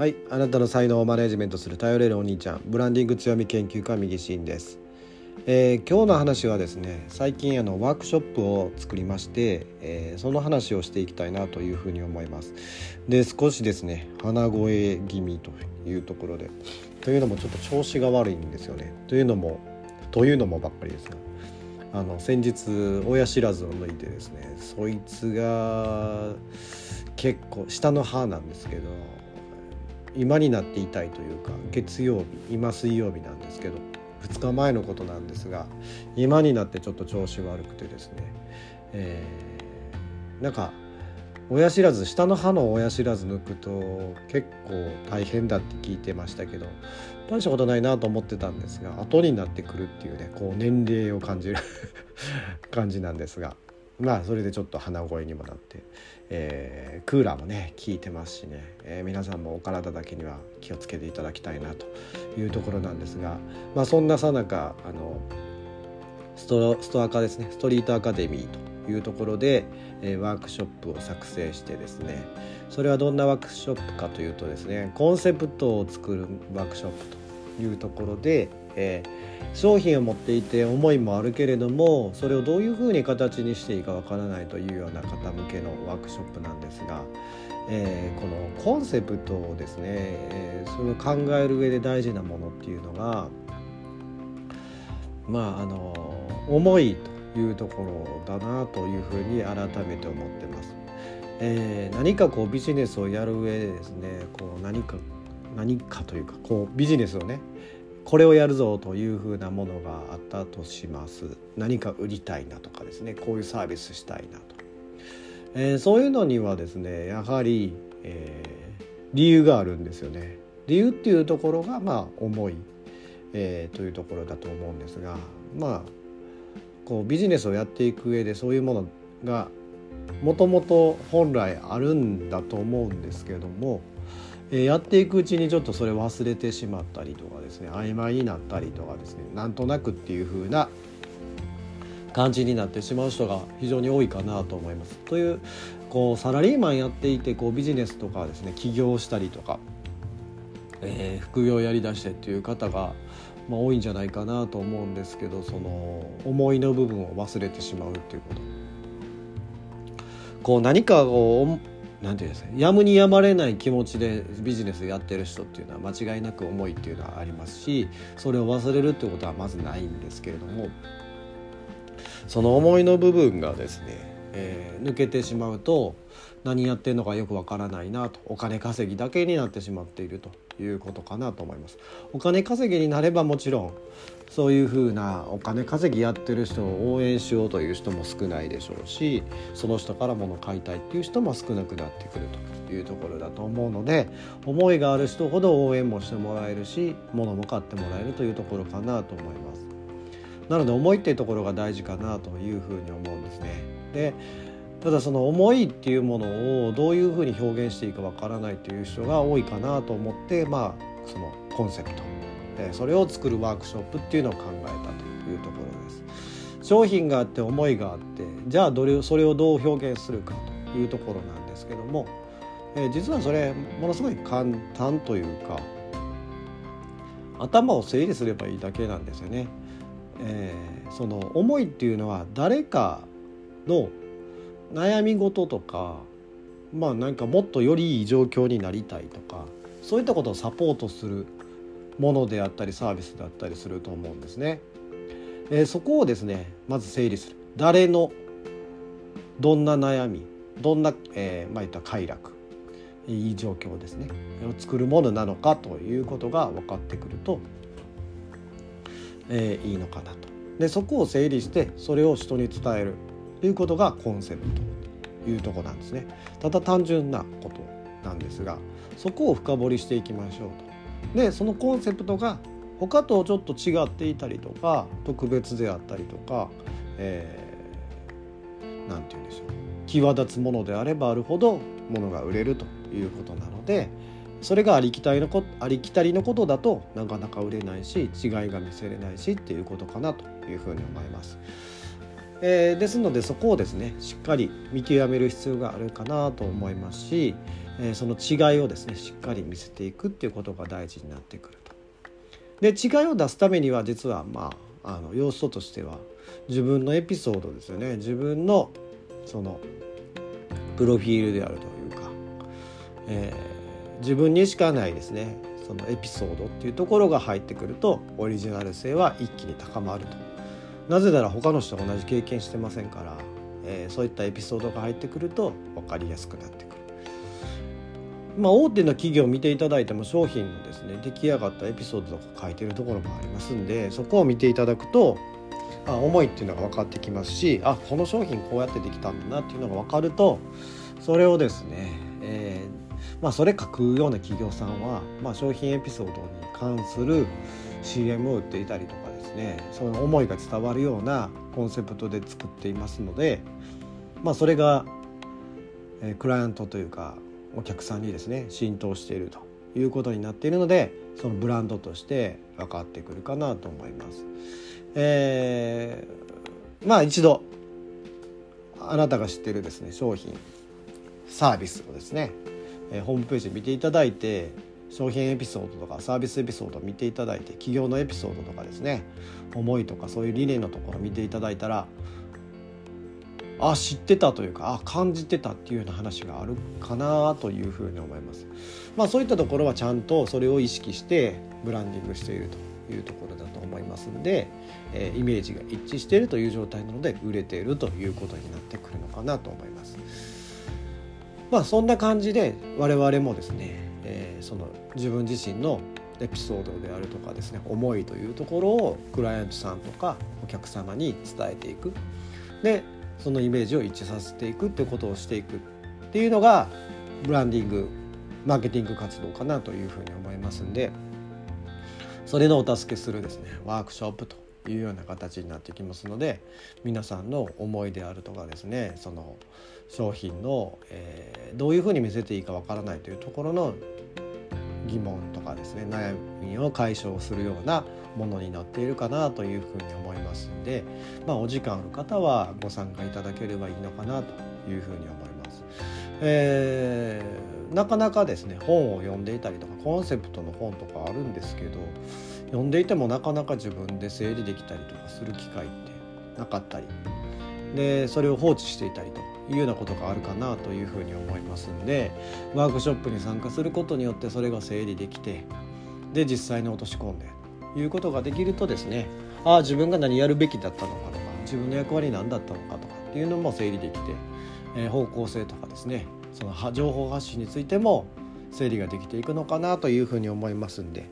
はいあなたの才能をマネジメントする頼れるお兄ちゃんブランディング強み研究家右シーンです、えー、今日の話はですね最近あのワークショップを作りまして、えー、その話をしていきたいなというふうに思います。で少しですね鼻声気味というところでというのもちょっと調子が悪いんですよね。というのもというのもばっかりですがあの先日親知らずを抜いてですねそいつが結構下の歯なんですけど今になって痛いというか月曜日今水曜日なんですけど2日前のことなんですが今になってちょっと調子悪くてですね、えー、なんか親知らず下の歯の親知らず抜くと結構大変だって聞いてましたけど大したことないなと思ってたんですが後になってくるっていうねこう年齢を感じる 感じなんですが。まあそれでちょっと鼻声にもなって、えー、クーラーもね効いてますしね、えー、皆さんもお体だけには気をつけていただきたいなというところなんですが、まあ、そんなさなかストストアカですね。ストリートアカデミーというところで、え、ワークショップを作成してですね。それはどんなワークショップかというとですねコンセプトを作るワークショップというところで、えー、商品を持っていて思いもあるけれどもそれをどういうふうに形にしていいかわからないというような方向けのワークショップなんですが、えー、このコンセプトをですね、えー、それを考える上で大事なものっていうのがまああの思いというところだなというふうに改めて思ってます。えー、何かこうビジネスをやる上でですねこう何か何かというかこうビジネスをねこれをやるぞというふうなものがあったとします。何か売りたいなとかですね。こういうサービスしたいなと、えー、そういうのにはですねやはり、えー、理由があるんですよね。理由っていうところがまあ重い、えー、というところだと思うんですがまあこうビジネスをやっていく上でそういうものがもともと本来あるんだと思うんですけどもえやっていくうちにちょっとそれ忘れてしまったりとかですね曖昧になったりとかですねなんとなくっていう風な感じになってしまう人が非常に多いかなと思います。というこうサラリーマンやっていてこうビジネスとかですね起業したりとか、えー、副業やりだしてっていう方が、まあ、多いんじゃないかなと思うんですけどその思いの部分を忘れてしまうっていうこと。こう何かをなんていうんですかやむにやまれない気持ちでビジネスやってる人っていうのは間違いなく重いっていうのはありますしそれを忘れるってことはまずないんですけれどもその思いの部分がですね、えー、抜けてしまうと何やってんのかよくわからないなとお金稼ぎだけになってしまっているということかなと思います。お金稼ぎになればもちろんそういうふうなお金稼ぎやってる人を応援しようという人も少ないでしょうしその人から物買いたいっていう人も少なくなってくるというところだと思うので思いがある人ほど応援もしてもらえるし物も買ってもらえるというところかなと思います。なので思いっていうところが大事かなというふうに思うんですね。でただその思いっていうものをどういうふうに表現していいかわからないという人が多いかなと思ってまあそのコンセプトそれを作るワークショップっていうのを考えたというところです商品があって思いがあってじゃあどれそれをどう表現するかというところなんですけども、え、実はそれものすごい簡単というか頭を整理すればいいだけなんですよね。えー、その思いっていうのは誰かの悩み事とかまあなんかもっとよりいい状況になりたいとかそういったことをサポートするものであったりサービスだったりすると思うんですね。えー、そこをですねまず整理する誰のどんな悩みどんな、えー、まあ、いった快楽いい状況ですねを作るものなのかということが分かってくると、えー、いいのかなと。でそこを整理してそれを人に伝えるということがコンセプトいうとこなんですね。ただ単純なことなんですがそこを深掘りしていきましょうと。でそのコンセプトが他とちょっと違っていたりとか特別であったりとか何、えー、て言うんでしょう際立つものであればあるほど物が売れるということなのでそれがありきたりのこありきたりのことだとなかなか売れないし違いが見せれないしっていうことかなというふうに思います。えー、ですのでそこをですねしっかり見極める必要があるかなと思いますしえー、その違いをですねしっかり見せていくっていうことが大事になってくると。で違いを出すためには実はまああの要素としては自分のエピソードですよね自分のそのプロフィールであるというか、えー、自分にしかないですねそのエピソードっていうところが入ってくるとオリジナル性は一気に高まるとなぜなら他の人が同じ経験してませんから、えー、そういったエピソードが入ってくると分かりやすくなってくる。まあ、大手の企業を見ていただいても商品のですね出来上がったエピソードとか書いてるところもありますんでそこを見ていただくとあ重いっていうのが分かってきますしあこの商品こうやってできたんだなっていうのが分かるとそれをですね、えー、まあ、それ書くような企業さんは、まあ、商品エピソードに関する CM を売っていたりとかですねその思いが伝わるようなコンセプトで作っていますので、まあ、それが、え、クライアントというかお客さんにですね浸透しているということになっているのでそのブランドとして分かってくるかなと思います。えー、まあ一度あなたが知ってるですね商品サービスをですね、えー、ホームページ見ていただいて商品エピソードとかサービスエピソードを見ていただいて企業のエピソードとかですね思いとかそういう理念のところを見ていただいたらあ知ってたというかあ感じてたっていうような話があるかなというふうに思います。まあそういったところはちゃんとそれを意識してブランディングしているというところだと思いますんで、えー、イメージが一致しているという状態なので売れているということになってくるのかなと思います。まあそんな感じで我々もですね、その自分自身のエピソードであるとかですね思いというところをクライアントさんとかお客様に伝えていく。でそのイメージを一致させていくってことをしていくっていうのがブランディングマーケティング活動かなというふうに思いますんでそれのお助けするですねワークショップというような形になってきますので皆さんの思いであるとかですねその商品の、えー、どういうふうに見せていいかわからないというところの疑問とかですね悩みを解消するようなものになっているかなというふうに思いますんで、まあ、お時間ある方はご参加いただければいいのかなというふうに思います。えー、なかなかですね本を読んでいたりとかコンセプトの本とかあるんですけど読んでいてもなかなか自分で整理できたりとかする機会ってなかったりでそれを放置していたりとかいうようなことがあるかなというふうに思いますんでワークショップに参加することによってそれが整理できてで実際に落とし込んでいうことができるとですねああ自分が何やるべきだったのかとか自分の役割何だったのかとかっていうのも整理できて、え、方向性とかですねその情報発信についても整理ができていくのかなというふうに思いますんで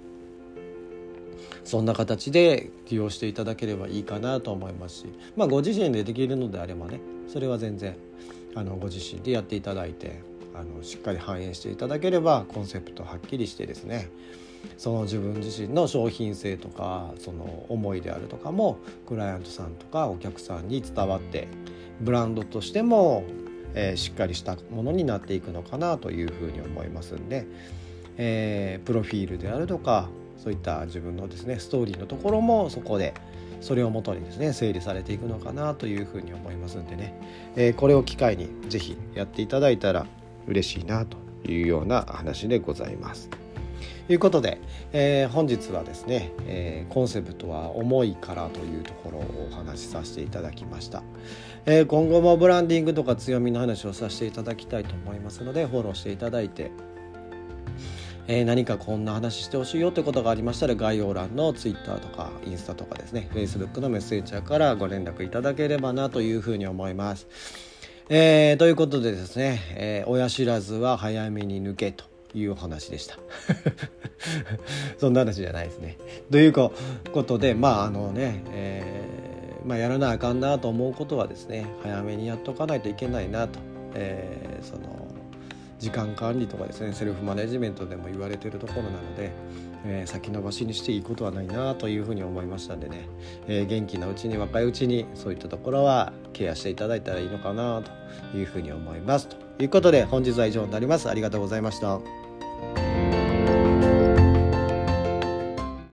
そんな形で利用していただければいいかなと思いますし、まあ、ご自身でできるのであればねそれは全然あのご自身でやっていただいてあのしっかり反映していただければコンセプトはっきりしてですねその自分自身の商品性とかその思いであるとかもクライアントさんとかお客さんに伝わってブランドとしても、えー、しっかりしたものになっていくのかなというふうに思いますんで、えー、プロフィールであるとかそういった自分のですねストーリーのところもそこでそれをもとにですね整理されていくのかなというふうに思いますんでね、えー、これを機会に是非やっていただいたら嬉しいなというような話でございます。ということで、えー、本日はですね、えー、コンセプトは重いからというところをお話しさせていただきました、えー、今後もブランディングとか強みの話をさせていただきたいと思いますのでフォローしていただいてえー、何かこんな話してほしいよってことがありましたら概要欄の Twitter とかインスタとかですね Facebook のメッセージャーからご連絡いただければなというふうに思います。えー、ということでですね、えー、親知らずは早めに抜けというお話でした。そんな話じゃないですね。ということでまああのね、えー、まあ、やらなあかんなと思うことはですね早めにやっとかないといけないなと、え、その時間管理とかですねセルフマネジメントでも言われてるところなので、えー、先延ばしにしていいことはないなというふうに思いましたんでね、えー、元気なうちに若いうちにそういったところはケアしていただいたらいいのかなというふうに思います。ということで本日は以上になります。ありがとうございました。